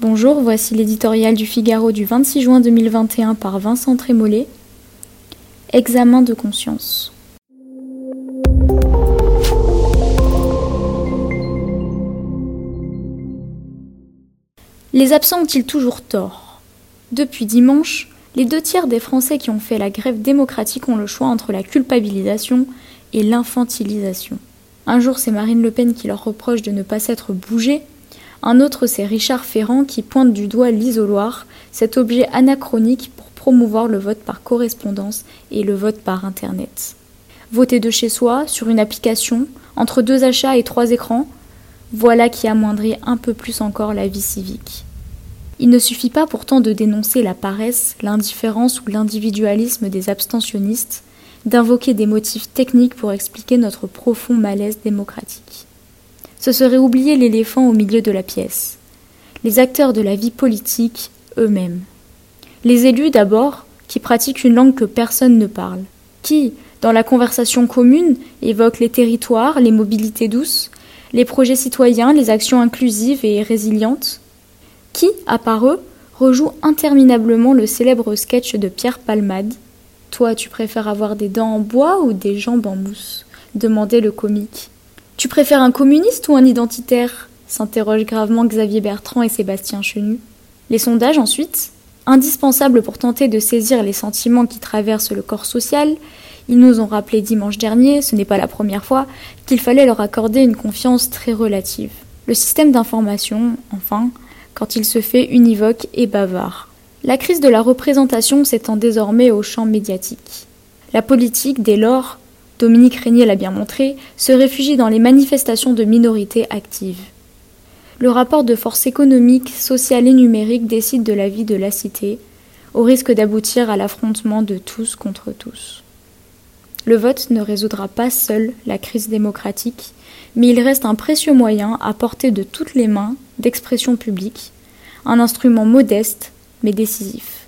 Bonjour, voici l'éditorial du Figaro du 26 juin 2021 par Vincent Trémollet. Examen de conscience. Les absents ont-ils toujours tort? Depuis dimanche, les deux tiers des Français qui ont fait la grève démocratique ont le choix entre la culpabilisation et l'infantilisation. Un jour, c'est Marine Le Pen qui leur reproche de ne pas s'être bougée. Un autre, c'est Richard Ferrand qui pointe du doigt l'isoloir, cet objet anachronique pour promouvoir le vote par correspondance et le vote par Internet. Voter de chez soi, sur une application, entre deux achats et trois écrans, voilà qui amoindrit un peu plus encore la vie civique. Il ne suffit pas pourtant de dénoncer la paresse, l'indifférence ou l'individualisme des abstentionnistes, d'invoquer des motifs techniques pour expliquer notre profond malaise démocratique. Ce serait oublier l'éléphant au milieu de la pièce, les acteurs de la vie politique eux-mêmes. Les élus d'abord, qui pratiquent une langue que personne ne parle, qui, dans la conversation commune, évoquent les territoires, les mobilités douces, les projets citoyens, les actions inclusives et résilientes, qui, à part eux, rejoue interminablement le célèbre sketch de Pierre Palmade. Toi, tu préfères avoir des dents en bois ou des jambes en mousse? demandait le comique. Tu préfères un communiste ou un identitaire s'interrogent gravement Xavier Bertrand et Sébastien Chenu. Les sondages, ensuite, indispensables pour tenter de saisir les sentiments qui traversent le corps social, ils nous ont rappelé dimanche dernier, ce n'est pas la première fois, qu'il fallait leur accorder une confiance très relative. Le système d'information, enfin, quand il se fait univoque et bavard. La crise de la représentation s'étend désormais au champ médiatique. La politique, dès lors, Dominique Régnier l'a bien montré, se réfugie dans les manifestations de minorités actives. Le rapport de force économique, sociale et numérique décide de la vie de la cité, au risque d'aboutir à l'affrontement de tous contre tous. Le vote ne résoudra pas seul la crise démocratique, mais il reste un précieux moyen à portée de toutes les mains d'expression publique, un instrument modeste mais décisif.